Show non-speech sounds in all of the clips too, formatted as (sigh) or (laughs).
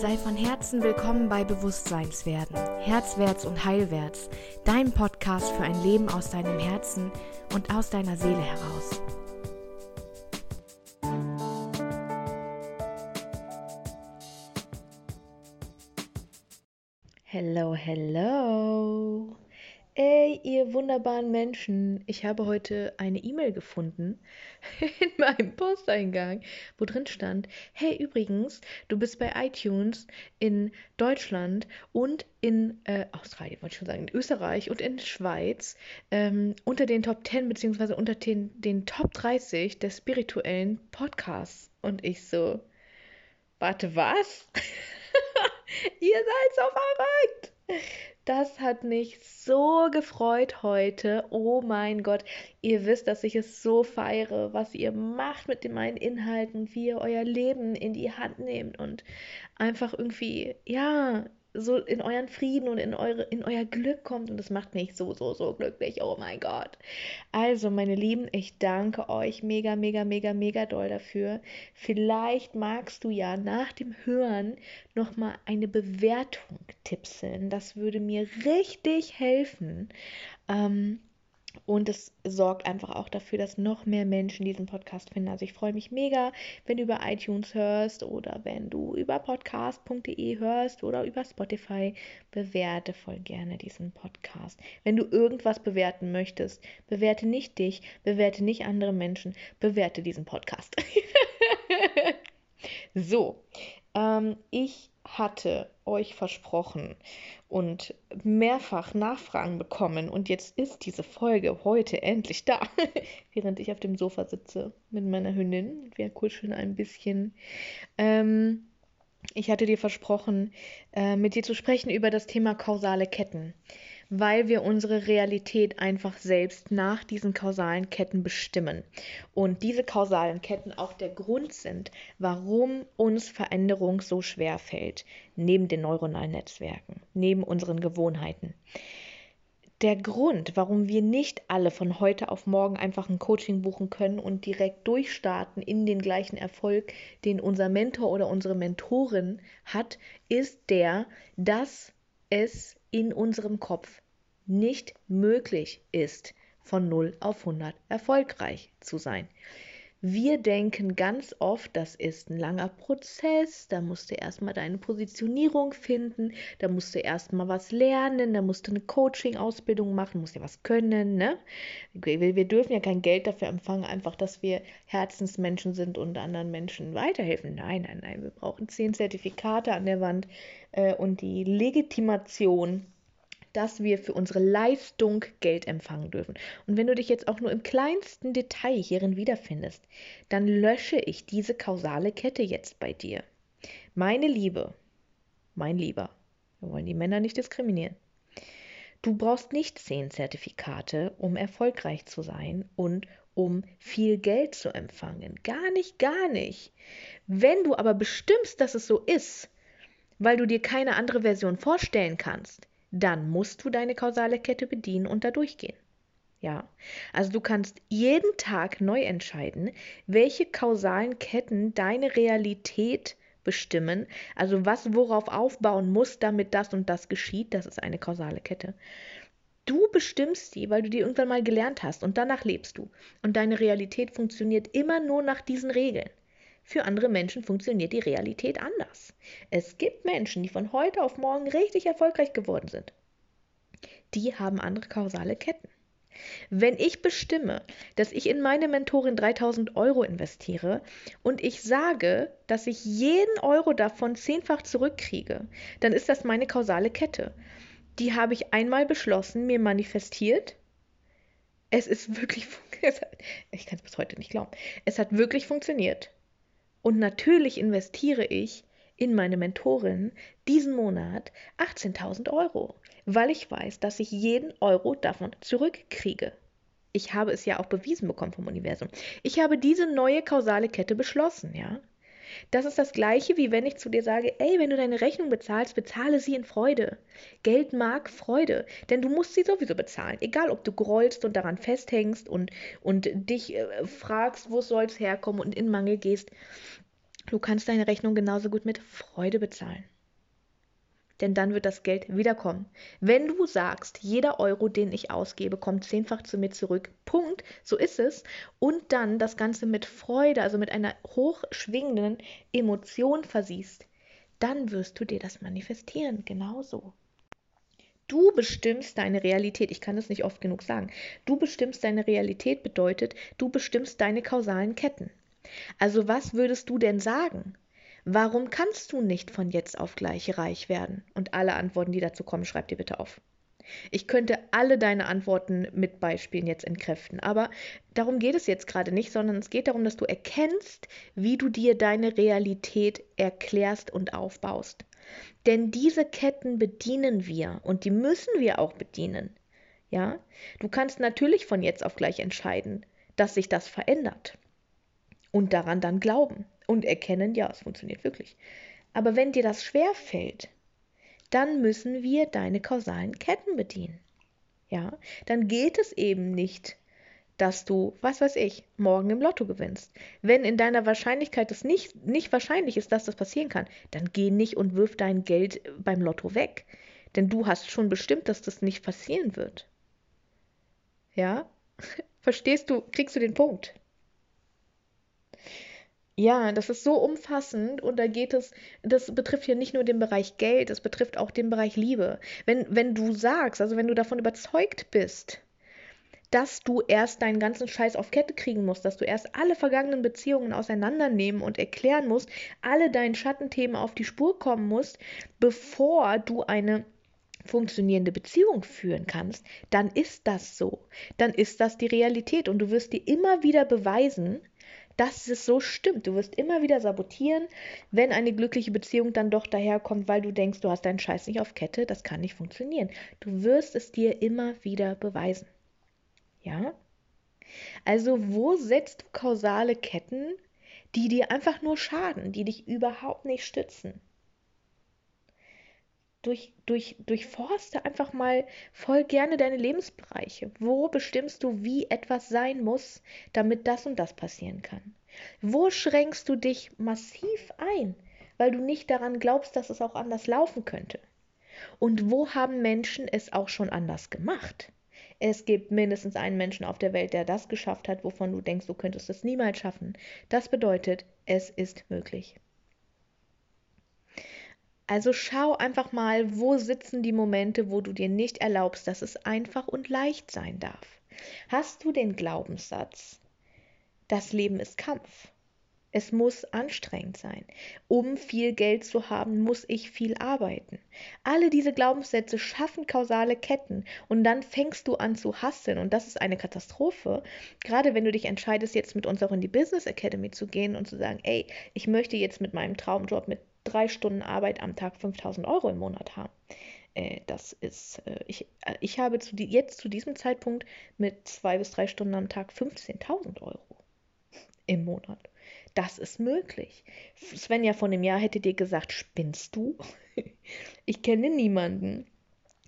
Sei von Herzen willkommen bei Bewusstseinswerden, Herzwärts und Heilwärts, dein Podcast für ein Leben aus deinem Herzen und aus deiner Seele heraus. Hello, hello. Wunderbaren Menschen, ich habe heute eine E-Mail gefunden (laughs) in meinem Posteingang, wo drin stand, hey übrigens, du bist bei iTunes in Deutschland und in äh, Australien, wollte ich schon sagen, in Österreich und in Schweiz ähm, unter den Top 10 beziehungsweise unter den, den Top 30 der spirituellen Podcasts. Und ich so, warte, was? (laughs) ihr seid so verrückt! Das hat mich so gefreut heute. Oh mein Gott. Ihr wisst, dass ich es so feiere, was ihr macht mit meinen Inhalten, wie ihr euer Leben in die Hand nehmt und einfach irgendwie, ja, so in euren Frieden und in, eure, in euer Glück kommt. Und das macht mich so, so, so glücklich. Oh mein Gott. Also, meine Lieben, ich danke euch mega, mega, mega, mega doll dafür. Vielleicht magst du ja nach dem Hören nochmal eine Bewertung tipseln. Das würde mir richtig helfen. Ähm, und es sorgt einfach auch dafür, dass noch mehr Menschen diesen Podcast finden. Also ich freue mich mega, wenn du über iTunes hörst oder wenn du über podcast.de hörst oder über Spotify. Bewerte voll gerne diesen Podcast. Wenn du irgendwas bewerten möchtest, bewerte nicht dich, bewerte nicht andere Menschen, bewerte diesen Podcast. (laughs) so, ähm, ich hatte euch versprochen und mehrfach Nachfragen bekommen und jetzt ist diese Folge heute endlich da, (laughs) während ich auf dem Sofa sitze mit meiner Hündin. Wir kuscheln ein bisschen. Ähm, ich hatte dir versprochen, äh, mit dir zu sprechen über das Thema kausale Ketten weil wir unsere Realität einfach selbst nach diesen kausalen Ketten bestimmen. Und diese kausalen Ketten auch der Grund sind, warum uns Veränderung so schwer fällt, neben den neuronalen Netzwerken, neben unseren Gewohnheiten. Der Grund, warum wir nicht alle von heute auf morgen einfach ein Coaching buchen können und direkt durchstarten in den gleichen Erfolg, den unser Mentor oder unsere Mentorin hat, ist der, dass es in unserem Kopf nicht möglich ist, von 0 auf 100 erfolgreich zu sein. Wir denken ganz oft, das ist ein langer Prozess, da musst du erstmal deine Positionierung finden, da musst du erstmal was lernen, da musst du eine Coaching-Ausbildung machen, musst ja was können, ne? Wir, wir, dürfen ja kein Geld dafür empfangen, einfach, dass wir Herzensmenschen sind und anderen Menschen weiterhelfen. Nein, nein, nein, wir brauchen zehn Zertifikate an der Wand äh, und die Legitimation dass wir für unsere Leistung Geld empfangen dürfen. Und wenn du dich jetzt auch nur im kleinsten Detail hierin wiederfindest, dann lösche ich diese kausale Kette jetzt bei dir. Meine Liebe, mein Lieber, wir wollen die Männer nicht diskriminieren. Du brauchst nicht zehn Zertifikate, um erfolgreich zu sein und um viel Geld zu empfangen. Gar nicht, gar nicht. Wenn du aber bestimmst, dass es so ist, weil du dir keine andere Version vorstellen kannst, dann musst du deine kausale Kette bedienen und da durchgehen. Ja, also du kannst jeden Tag neu entscheiden, welche kausalen Ketten deine Realität bestimmen, also was worauf aufbauen muss, damit das und das geschieht, das ist eine kausale Kette. Du bestimmst sie, weil du die irgendwann mal gelernt hast und danach lebst du. Und deine Realität funktioniert immer nur nach diesen Regeln. Für andere Menschen funktioniert die Realität anders. Es gibt Menschen, die von heute auf morgen richtig erfolgreich geworden sind. Die haben andere kausale Ketten. Wenn ich bestimme, dass ich in meine Mentorin 3000 Euro investiere und ich sage, dass ich jeden Euro davon zehnfach zurückkriege, dann ist das meine kausale Kette. Die habe ich einmal beschlossen, mir manifestiert. Es ist wirklich, (laughs) ich kann es bis heute nicht glauben, es hat wirklich funktioniert. Und natürlich investiere ich in meine Mentorin diesen Monat 18.000 Euro, weil ich weiß, dass ich jeden Euro davon zurückkriege. Ich habe es ja auch bewiesen bekommen vom Universum. Ich habe diese neue kausale Kette beschlossen, ja. Das ist das gleiche, wie wenn ich zu dir sage, ey, wenn du deine Rechnung bezahlst, bezahle sie in Freude. Geld mag Freude, denn du musst sie sowieso bezahlen. Egal, ob du grollst und daran festhängst und, und dich äh, fragst, wo soll es herkommen und in Mangel gehst. Du kannst deine Rechnung genauso gut mit Freude bezahlen. Denn dann wird das Geld wiederkommen. Wenn du sagst, jeder Euro, den ich ausgebe, kommt zehnfach zu mir zurück, Punkt, so ist es, und dann das Ganze mit Freude, also mit einer hochschwingenden Emotion versiehst, dann wirst du dir das manifestieren, genauso. Du bestimmst deine Realität. Ich kann es nicht oft genug sagen. Du bestimmst deine Realität bedeutet, du bestimmst deine kausalen Ketten. Also was würdest du denn sagen? Warum kannst du nicht von jetzt auf gleich reich werden? Und alle Antworten, die dazu kommen, schreib dir bitte auf. Ich könnte alle deine Antworten mit Beispielen jetzt entkräften, aber darum geht es jetzt gerade nicht, sondern es geht darum, dass du erkennst, wie du dir deine Realität erklärst und aufbaust. Denn diese Ketten bedienen wir und die müssen wir auch bedienen. Ja? Du kannst natürlich von jetzt auf gleich entscheiden, dass sich das verändert und daran dann glauben und erkennen, ja, es funktioniert wirklich. Aber wenn dir das schwer fällt, dann müssen wir deine kausalen Ketten bedienen. Ja, dann geht es eben nicht, dass du, was weiß ich, morgen im Lotto gewinnst. Wenn in deiner Wahrscheinlichkeit es nicht, nicht wahrscheinlich ist, dass das passieren kann, dann geh nicht und wirf dein Geld beim Lotto weg. Denn du hast schon bestimmt, dass das nicht passieren wird. Ja? (laughs) Verstehst du, kriegst du den Punkt? Ja, das ist so umfassend und da geht es, das betrifft ja nicht nur den Bereich Geld, das betrifft auch den Bereich Liebe. Wenn, wenn du sagst, also wenn du davon überzeugt bist, dass du erst deinen ganzen Scheiß auf Kette kriegen musst, dass du erst alle vergangenen Beziehungen auseinandernehmen und erklären musst, alle deinen Schattenthemen auf die Spur kommen musst, bevor du eine funktionierende Beziehung führen kannst, dann ist das so. Dann ist das die Realität und du wirst dir immer wieder beweisen, dass es so stimmt. Du wirst immer wieder sabotieren, wenn eine glückliche Beziehung dann doch daherkommt, weil du denkst, du hast deinen Scheiß nicht auf Kette. Das kann nicht funktionieren. Du wirst es dir immer wieder beweisen. Ja? Also, wo setzt du kausale Ketten, die dir einfach nur schaden, die dich überhaupt nicht stützen? Durch, durch, durchforste einfach mal voll gerne deine Lebensbereiche. Wo bestimmst du, wie etwas sein muss, damit das und das passieren kann? Wo schränkst du dich massiv ein, weil du nicht daran glaubst, dass es auch anders laufen könnte? Und wo haben Menschen es auch schon anders gemacht? Es gibt mindestens einen Menschen auf der Welt, der das geschafft hat, wovon du denkst, du könntest es niemals schaffen. Das bedeutet, es ist möglich. Also schau einfach mal, wo sitzen die Momente, wo du dir nicht erlaubst, dass es einfach und leicht sein darf. Hast du den Glaubenssatz, das Leben ist Kampf? Es muss anstrengend sein. Um viel Geld zu haben, muss ich viel arbeiten. Alle diese Glaubenssätze schaffen kausale Ketten und dann fängst du an zu hasseln und das ist eine Katastrophe. Gerade wenn du dich entscheidest, jetzt mit uns auch in die Business Academy zu gehen und zu sagen, ey, ich möchte jetzt mit meinem Traumjob mit drei Stunden Arbeit am Tag 5000 Euro im Monat haben. Äh, das ist, äh, ich, äh, ich habe zu die, jetzt zu diesem Zeitpunkt mit zwei bis drei Stunden am Tag 15.000 Euro im Monat. Das ist möglich. Svenja von dem Jahr hätte dir gesagt, spinnst du? (laughs) ich kenne niemanden,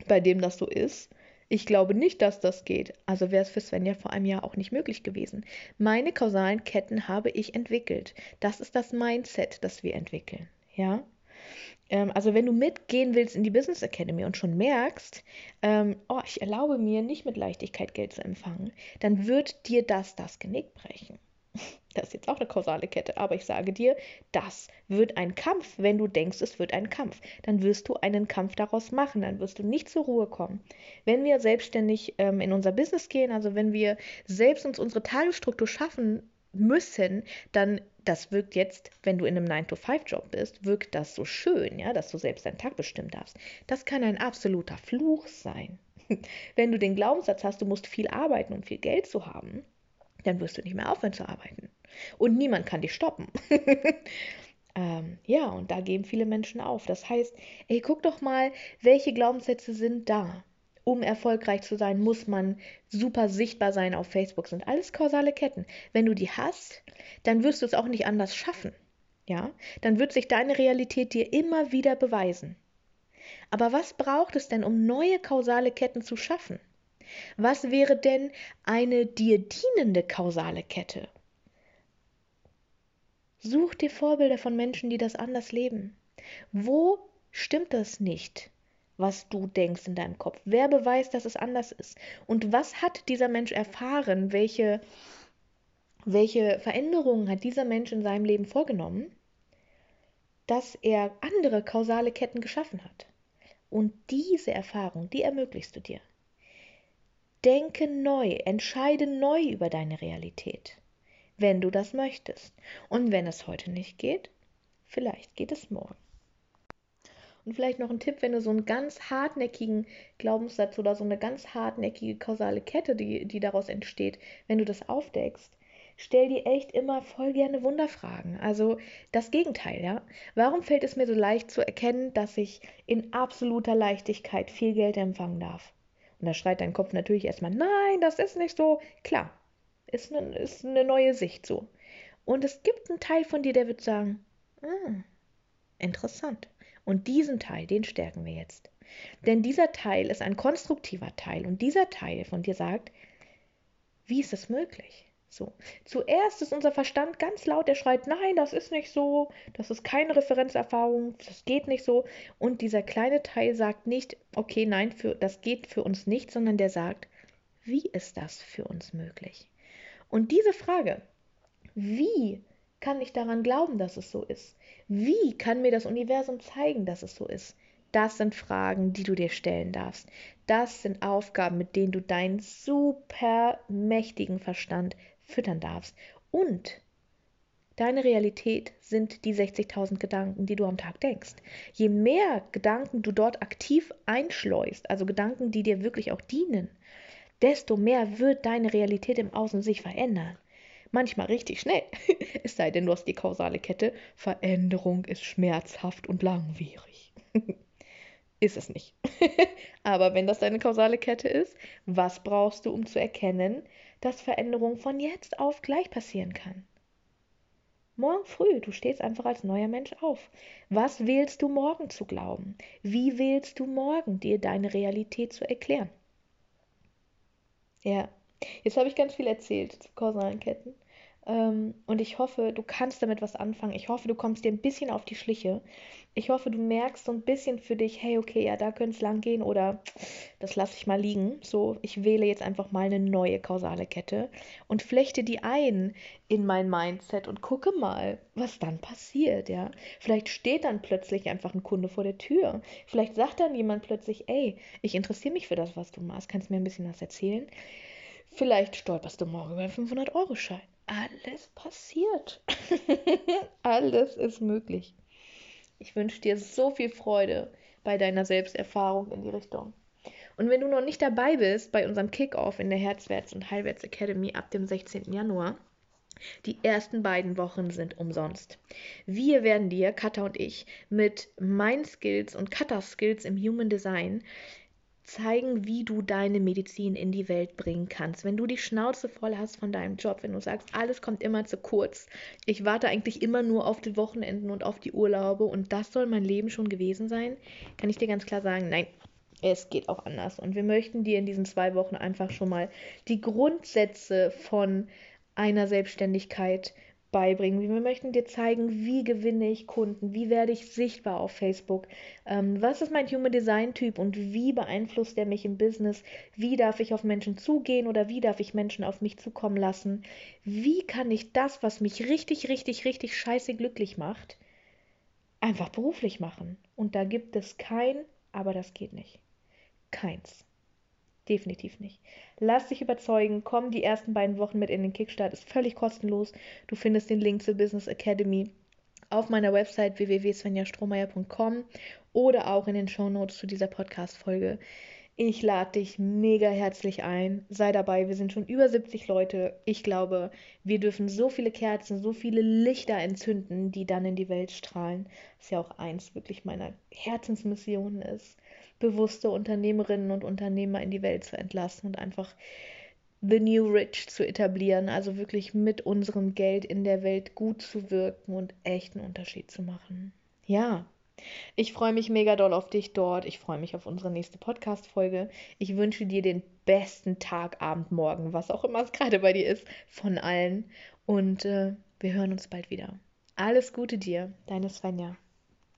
bei dem das so ist. Ich glaube nicht, dass das geht. Also wäre es für Svenja vor einem Jahr auch nicht möglich gewesen. Meine kausalen Ketten habe ich entwickelt. Das ist das Mindset, das wir entwickeln. Ja. Ähm, also wenn du mitgehen willst in die Business Academy und schon merkst, ähm, oh, ich erlaube mir nicht mit Leichtigkeit Geld zu empfangen, dann wird dir das das Genick brechen. (laughs) Das ist jetzt auch eine kausale Kette, aber ich sage dir, das wird ein Kampf, wenn du denkst, es wird ein Kampf. Dann wirst du einen Kampf daraus machen, dann wirst du nicht zur Ruhe kommen. Wenn wir selbstständig ähm, in unser Business gehen, also wenn wir selbst uns unsere Tagesstruktur schaffen müssen, dann das wirkt jetzt, wenn du in einem 9-to-5-Job bist, wirkt das so schön, ja, dass du selbst deinen Tag bestimmen darfst. Das kann ein absoluter Fluch sein. (laughs) Wenn du den Glaubenssatz hast, du musst viel arbeiten, um viel Geld zu haben, dann wirst du nicht mehr aufhören zu arbeiten. Und niemand kann dich stoppen. (laughs) ähm, ja, und da geben viele Menschen auf. Das heißt, ey, guck doch mal, welche Glaubenssätze sind da um erfolgreich zu sein, muss man super sichtbar sein auf Facebook. Sind alles kausale Ketten. Wenn du die hast, dann wirst du es auch nicht anders schaffen. Ja, dann wird sich deine Realität dir immer wieder beweisen. Aber was braucht es denn, um neue kausale Ketten zu schaffen? Was wäre denn eine dir dienende kausale Kette? Such dir Vorbilder von Menschen, die das anders leben. Wo stimmt das nicht, was du denkst in deinem Kopf? Wer beweist, dass es anders ist? Und was hat dieser Mensch erfahren? Welche, welche Veränderungen hat dieser Mensch in seinem Leben vorgenommen, dass er andere kausale Ketten geschaffen hat? Und diese Erfahrung, die ermöglichst du dir. Denke neu, entscheide neu über deine Realität wenn du das möchtest. Und wenn es heute nicht geht, vielleicht geht es morgen. Und vielleicht noch ein Tipp, wenn du so einen ganz hartnäckigen Glaubenssatz oder so eine ganz hartnäckige kausale Kette, die, die daraus entsteht, wenn du das aufdeckst, stell dir echt immer voll gerne Wunderfragen. Also das Gegenteil, ja. Warum fällt es mir so leicht zu erkennen, dass ich in absoluter Leichtigkeit viel Geld empfangen darf? Und da schreit dein Kopf natürlich erstmal, nein, das ist nicht so. Klar, ist eine, ist eine neue Sicht so. Und es gibt einen Teil von dir, der wird sagen, ah, interessant. Und diesen Teil, den stärken wir jetzt. Denn dieser Teil ist ein konstruktiver Teil und dieser Teil von dir sagt, wie ist das möglich? So. Zuerst ist unser Verstand ganz laut, der schreit, nein, das ist nicht so, das ist keine Referenzerfahrung, das geht nicht so. Und dieser kleine Teil sagt nicht, okay, nein, für, das geht für uns nicht, sondern der sagt, wie ist das für uns möglich? Und diese Frage, wie kann ich daran glauben, dass es so ist? Wie kann mir das Universum zeigen, dass es so ist? Das sind Fragen, die du dir stellen darfst. Das sind Aufgaben, mit denen du deinen super mächtigen Verstand füttern darfst. Und deine Realität sind die 60.000 Gedanken, die du am Tag denkst. Je mehr Gedanken du dort aktiv einschleust, also Gedanken, die dir wirklich auch dienen, desto mehr wird deine Realität im Außen sich verändern. Manchmal richtig schnell. (laughs) es sei denn, du hast die kausale Kette. Veränderung ist schmerzhaft und langwierig. (laughs) ist es nicht. (laughs) Aber wenn das deine kausale Kette ist, was brauchst du, um zu erkennen, dass Veränderung von jetzt auf gleich passieren kann? Morgen früh, du stehst einfach als neuer Mensch auf. Was wählst du morgen zu glauben? Wie wählst du morgen, dir deine Realität zu erklären? Ja, jetzt habe ich ganz viel erzählt zu kausalen Ketten. Ähm, und ich hoffe, du kannst damit was anfangen. Ich hoffe, du kommst dir ein bisschen auf die Schliche. Ich hoffe, du merkst so ein bisschen für dich, hey, okay, ja, da könnte es lang gehen oder das lasse ich mal liegen. So, ich wähle jetzt einfach mal eine neue kausale Kette und flechte die ein in mein Mindset und gucke mal, was dann passiert, ja. Vielleicht steht dann plötzlich einfach ein Kunde vor der Tür. Vielleicht sagt dann jemand plötzlich, ey, ich interessiere mich für das, was du machst. Kannst du mir ein bisschen was erzählen? Vielleicht stolperst du morgen über einen 500-Euro-Schein. Alles passiert. (laughs) Alles ist möglich. Ich wünsche dir so viel Freude bei deiner Selbsterfahrung in die Richtung. Und wenn du noch nicht dabei bist bei unserem Kickoff in der Herzwärts- und Heilwärts Academy ab dem 16. Januar, die ersten beiden Wochen sind umsonst. Wir werden dir, Katha und ich, mit Mind Skills und Katha Skills im Human Design zeigen, wie du deine Medizin in die Welt bringen kannst. Wenn du die Schnauze voll hast von deinem Job, wenn du sagst, alles kommt immer zu kurz, ich warte eigentlich immer nur auf die Wochenenden und auf die Urlaube und das soll mein Leben schon gewesen sein, kann ich dir ganz klar sagen, nein, es geht auch anders. Und wir möchten dir in diesen zwei Wochen einfach schon mal die Grundsätze von einer Selbstständigkeit beibringen. Wir möchten dir zeigen, wie gewinne ich Kunden, wie werde ich sichtbar auf Facebook, ähm, was ist mein Human Design Typ und wie beeinflusst er mich im Business, wie darf ich auf Menschen zugehen oder wie darf ich Menschen auf mich zukommen lassen, wie kann ich das, was mich richtig, richtig, richtig scheiße glücklich macht, einfach beruflich machen. Und da gibt es kein, aber das geht nicht. Keins. Definitiv nicht. Lass dich überzeugen, komm die ersten beiden Wochen mit in den Kickstart, ist völlig kostenlos. Du findest den Link zur Business Academy auf meiner Website www.svenjastrohmeier.com oder auch in den Shownotes zu dieser Podcast-Folge. Ich lade dich mega herzlich ein. Sei dabei. Wir sind schon über 70 Leute. Ich glaube, wir dürfen so viele Kerzen, so viele Lichter entzünden, die dann in die Welt strahlen. Was ja auch eins wirklich meiner Herzensmissionen ist bewusste Unternehmerinnen und Unternehmer in die Welt zu entlassen und einfach The New Rich zu etablieren, also wirklich mit unserem Geld in der Welt gut zu wirken und echten Unterschied zu machen. Ja, ich freue mich mega doll auf dich dort. Ich freue mich auf unsere nächste Podcast-Folge. Ich wünsche dir den besten Tag, Abend, Morgen, was auch immer es gerade bei dir ist, von allen. Und äh, wir hören uns bald wieder. Alles Gute dir, deine Svenja.